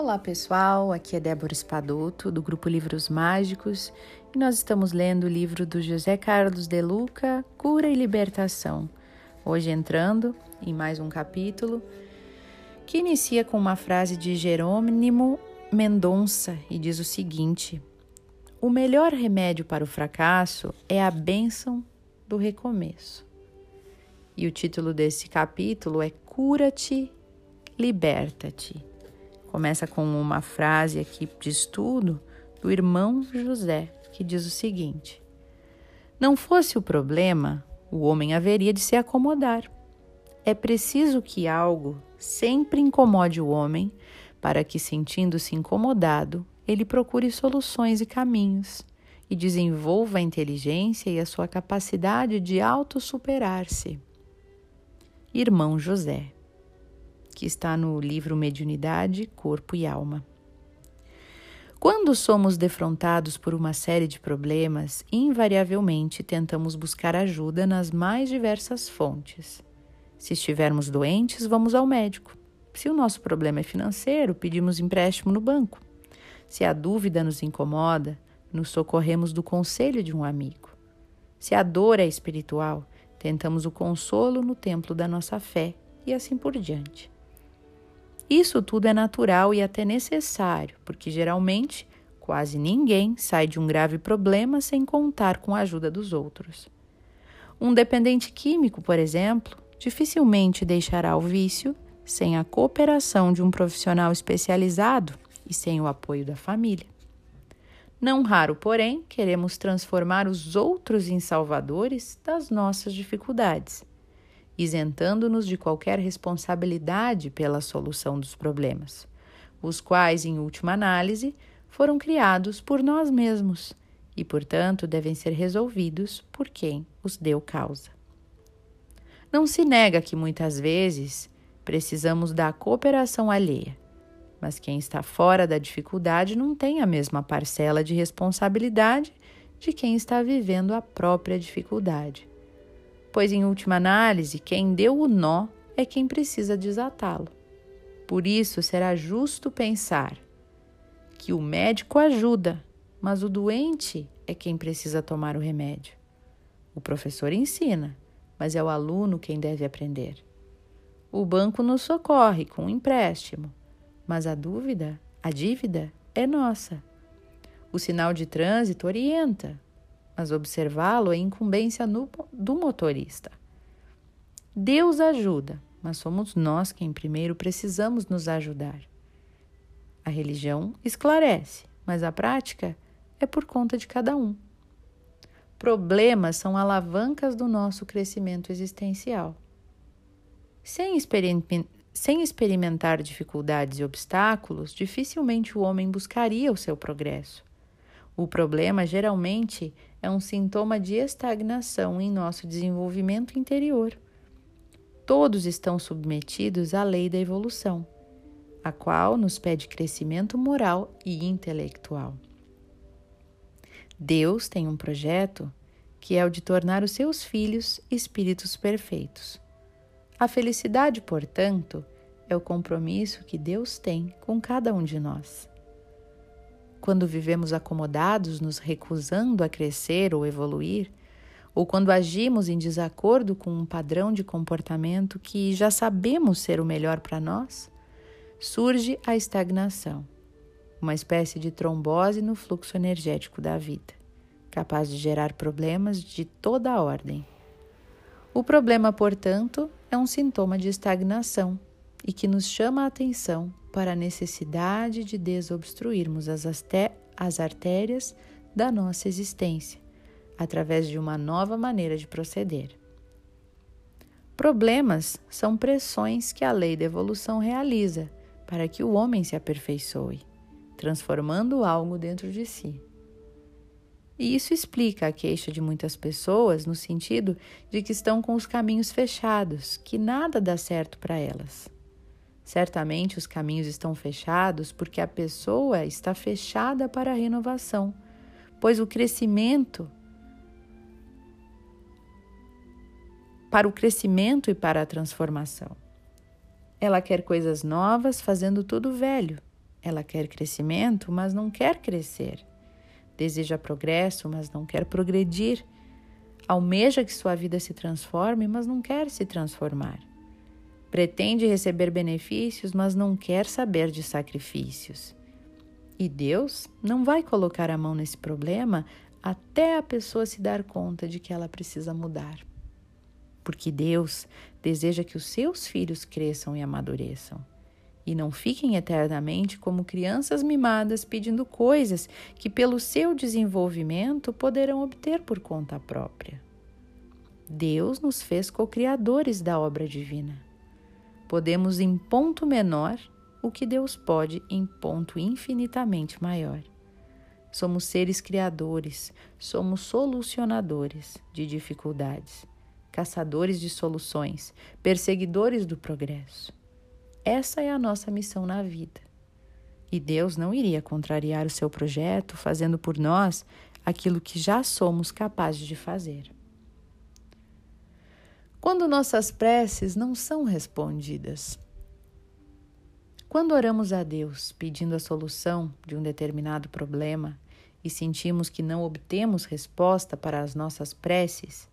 Olá pessoal, aqui é Débora Espadoto do grupo Livros Mágicos e nós estamos lendo o livro do José Carlos de Luca, Cura e Libertação. Hoje entrando em mais um capítulo que inicia com uma frase de Jerônimo Mendonça e diz o seguinte: O melhor remédio para o fracasso é a bênção do recomeço. E o título desse capítulo é Cura-te, liberta-te. Começa com uma frase aqui de estudo do irmão José, que diz o seguinte: Não fosse o problema, o homem haveria de se acomodar. É preciso que algo sempre incomode o homem, para que, sentindo-se incomodado, ele procure soluções e caminhos e desenvolva a inteligência e a sua capacidade de autossuperar-se. Irmão José que está no livro Mediunidade, Corpo e Alma. Quando somos defrontados por uma série de problemas, invariavelmente tentamos buscar ajuda nas mais diversas fontes. Se estivermos doentes, vamos ao médico. Se o nosso problema é financeiro, pedimos empréstimo no banco. Se a dúvida nos incomoda, nos socorremos do conselho de um amigo. Se a dor é espiritual, tentamos o consolo no templo da nossa fé e assim por diante. Isso tudo é natural e até necessário, porque geralmente quase ninguém sai de um grave problema sem contar com a ajuda dos outros. Um dependente químico, por exemplo, dificilmente deixará o vício sem a cooperação de um profissional especializado e sem o apoio da família. Não raro, porém, queremos transformar os outros em salvadores das nossas dificuldades isentando-nos de qualquer responsabilidade pela solução dos problemas, os quais, em última análise, foram criados por nós mesmos e, portanto, devem ser resolvidos por quem os deu causa. Não se nega que muitas vezes precisamos da cooperação alheia, mas quem está fora da dificuldade não tem a mesma parcela de responsabilidade de quem está vivendo a própria dificuldade pois, em última análise, quem deu o nó é quem precisa desatá-lo. Por isso, será justo pensar que o médico ajuda, mas o doente é quem precisa tomar o remédio. O professor ensina, mas é o aluno quem deve aprender. O banco nos socorre com um empréstimo, mas a dúvida, a dívida, é nossa. O sinal de trânsito orienta, mas observá-lo é incumbência no, do motorista. Deus ajuda, mas somos nós quem primeiro precisamos nos ajudar. A religião esclarece, mas a prática é por conta de cada um. Problemas são alavancas do nosso crescimento existencial. Sem, sem experimentar dificuldades e obstáculos, dificilmente o homem buscaria o seu progresso. O problema geralmente é um sintoma de estagnação em nosso desenvolvimento interior. Todos estão submetidos à lei da evolução, a qual nos pede crescimento moral e intelectual. Deus tem um projeto que é o de tornar os seus filhos espíritos perfeitos. A felicidade, portanto, é o compromisso que Deus tem com cada um de nós. Quando vivemos acomodados, nos recusando a crescer ou evoluir, ou quando agimos em desacordo com um padrão de comportamento que já sabemos ser o melhor para nós, surge a estagnação, uma espécie de trombose no fluxo energético da vida, capaz de gerar problemas de toda a ordem. O problema, portanto, é um sintoma de estagnação e que nos chama a atenção para a necessidade de desobstruirmos as, as artérias da nossa existência, através de uma nova maneira de proceder. Problemas são pressões que a lei da evolução realiza para que o homem se aperfeiçoe, transformando algo dentro de si. E isso explica a queixa de muitas pessoas no sentido de que estão com os caminhos fechados, que nada dá certo para elas. Certamente os caminhos estão fechados porque a pessoa está fechada para a renovação, pois o crescimento para o crescimento e para a transformação. Ela quer coisas novas fazendo tudo velho, Ela quer crescimento, mas não quer crescer. Deseja progresso, mas não quer progredir. Almeja que sua vida se transforme, mas não quer se transformar. Pretende receber benefícios, mas não quer saber de sacrifícios. E Deus não vai colocar a mão nesse problema até a pessoa se dar conta de que ela precisa mudar. Porque Deus deseja que os seus filhos cresçam e amadureçam e não fiquem eternamente como crianças mimadas pedindo coisas que, pelo seu desenvolvimento, poderão obter por conta própria. Deus nos fez co-criadores da obra divina. Podemos, em ponto menor, o que Deus pode em ponto infinitamente maior. Somos seres criadores, somos solucionadores de dificuldades, caçadores de soluções, perseguidores do progresso. Essa é a nossa missão na vida. E Deus não iria contrariar o seu projeto fazendo por nós aquilo que já somos capazes de fazer. Quando nossas preces não são respondidas, quando oramos a Deus pedindo a solução de um determinado problema e sentimos que não obtemos resposta para as nossas preces,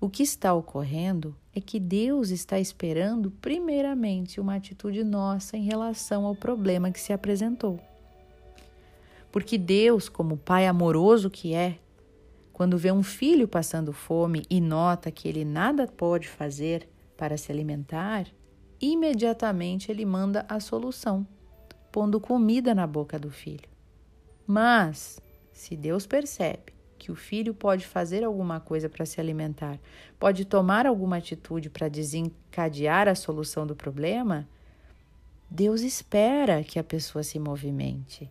o que está ocorrendo é que Deus está esperando, primeiramente, uma atitude nossa em relação ao problema que se apresentou. Porque Deus, como Pai amoroso que é, quando vê um filho passando fome e nota que ele nada pode fazer para se alimentar, imediatamente ele manda a solução, pondo comida na boca do filho. Mas, se Deus percebe que o filho pode fazer alguma coisa para se alimentar, pode tomar alguma atitude para desencadear a solução do problema, Deus espera que a pessoa se movimente,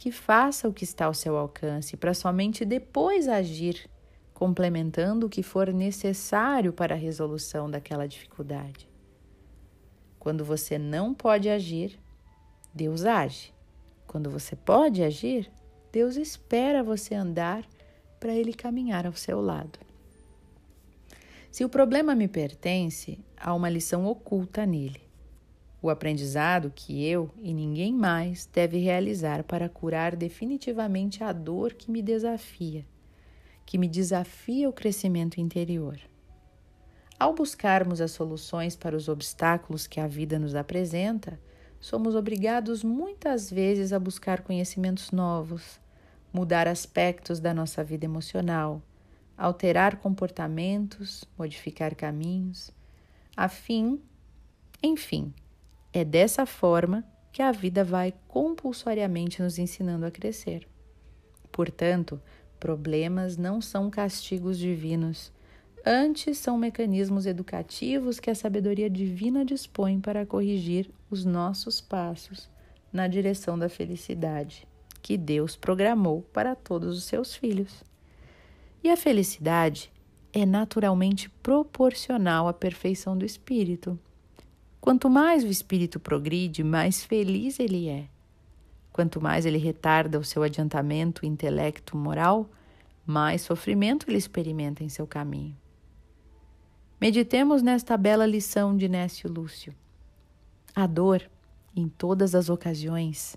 que faça o que está ao seu alcance, para somente depois agir, complementando o que for necessário para a resolução daquela dificuldade. Quando você não pode agir, Deus age. Quando você pode agir, Deus espera você andar para ele caminhar ao seu lado. Se o problema me pertence, há uma lição oculta nele. O aprendizado que eu e ninguém mais deve realizar para curar definitivamente a dor que me desafia, que me desafia o crescimento interior. Ao buscarmos as soluções para os obstáculos que a vida nos apresenta, somos obrigados muitas vezes a buscar conhecimentos novos, mudar aspectos da nossa vida emocional, alterar comportamentos, modificar caminhos, a fim, enfim, é dessa forma que a vida vai compulsoriamente nos ensinando a crescer. Portanto, problemas não são castigos divinos Antes, são mecanismos educativos que a sabedoria divina dispõe para corrigir os nossos passos na direção da felicidade que Deus programou para todos os seus filhos. E a felicidade é naturalmente proporcional à perfeição do espírito. Quanto mais o espírito progride, mais feliz ele é. Quanto mais ele retarda o seu adiantamento intelecto moral, mais sofrimento ele experimenta em seu caminho. Meditemos nesta bela lição de Nécio Lúcio. A dor, em todas as ocasiões,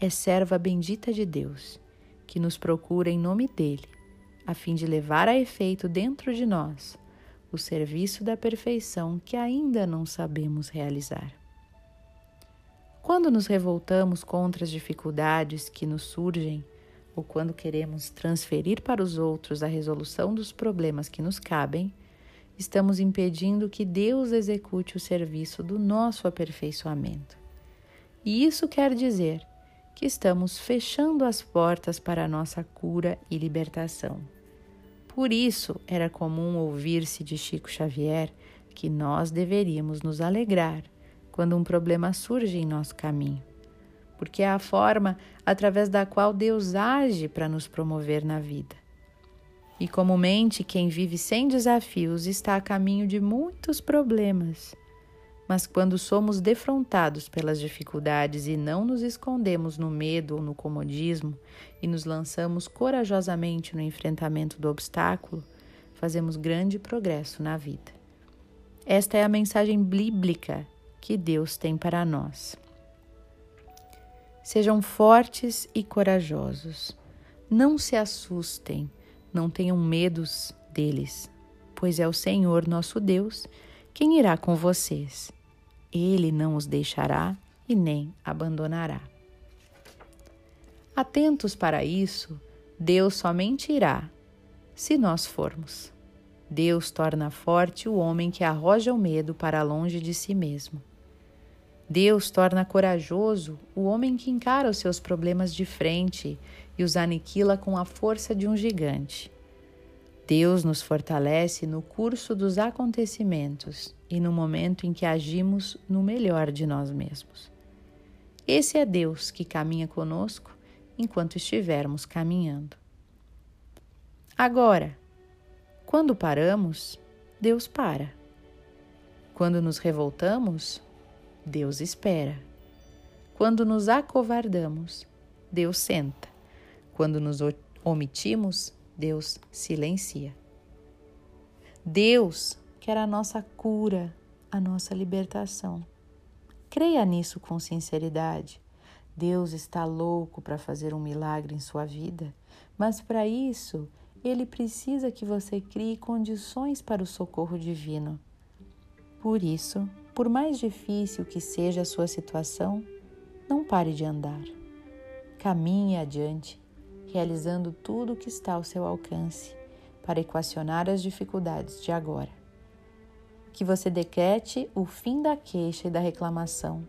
é serva bendita de Deus, que nos procura em nome dele, a fim de levar a efeito dentro de nós o serviço da perfeição que ainda não sabemos realizar. Quando nos revoltamos contra as dificuldades que nos surgem, ou quando queremos transferir para os outros a resolução dos problemas que nos cabem, estamos impedindo que Deus execute o serviço do nosso aperfeiçoamento. E isso quer dizer que estamos fechando as portas para a nossa cura e libertação. Por isso era comum ouvir-se de Chico Xavier que nós deveríamos nos alegrar quando um problema surge em nosso caminho, porque é a forma através da qual Deus age para nos promover na vida. E comumente quem vive sem desafios está a caminho de muitos problemas. Mas quando somos defrontados pelas dificuldades e não nos escondemos no medo ou no comodismo e nos lançamos corajosamente no enfrentamento do obstáculo, fazemos grande progresso na vida. Esta é a mensagem bíblica que Deus tem para nós. Sejam fortes e corajosos. Não se assustem, não tenham medos deles, pois é o Senhor nosso Deus quem irá com vocês. Ele não os deixará e nem abandonará. Atentos para isso, Deus somente irá se nós formos. Deus torna forte o homem que arroja o medo para longe de si mesmo. Deus torna corajoso o homem que encara os seus problemas de frente e os aniquila com a força de um gigante. Deus nos fortalece no curso dos acontecimentos e no momento em que agimos no melhor de nós mesmos. Esse é Deus que caminha conosco enquanto estivermos caminhando. Agora, quando paramos, Deus para. Quando nos revoltamos, Deus espera. Quando nos acovardamos, Deus senta. Quando nos omitimos, Deus silencia. Deus quer a nossa cura, a nossa libertação. Creia nisso com sinceridade. Deus está louco para fazer um milagre em sua vida, mas para isso ele precisa que você crie condições para o socorro divino. Por isso, por mais difícil que seja a sua situação, não pare de andar. Caminhe adiante realizando tudo o que está ao seu alcance para equacionar as dificuldades de agora. Que você decrete o fim da queixa e da reclamação,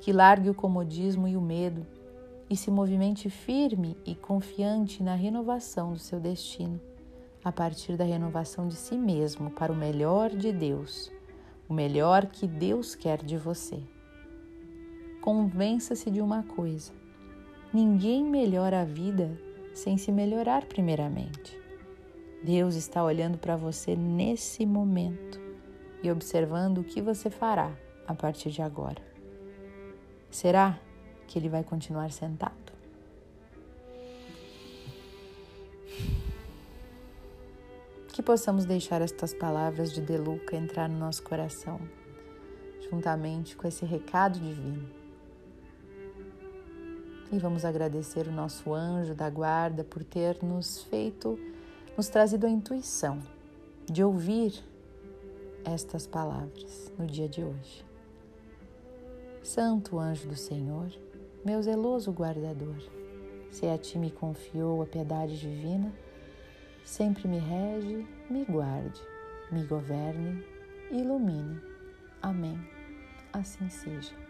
que largue o comodismo e o medo e se movimente firme e confiante na renovação do seu destino, a partir da renovação de si mesmo para o melhor de Deus, o melhor que Deus quer de você. Convença-se de uma coisa: ninguém melhora a vida sem se melhorar primeiramente. Deus está olhando para você nesse momento e observando o que você fará a partir de agora. Será que ele vai continuar sentado? Que possamos deixar estas palavras de Deluca entrar no nosso coração, juntamente com esse recado divino e vamos agradecer o nosso anjo da guarda por ter nos feito, nos trazido a intuição de ouvir estas palavras no dia de hoje. Santo anjo do Senhor, meu zeloso guardador, se a ti me confiou a piedade divina, sempre me rege, me guarde, me governe, ilumine. Amém. Assim seja.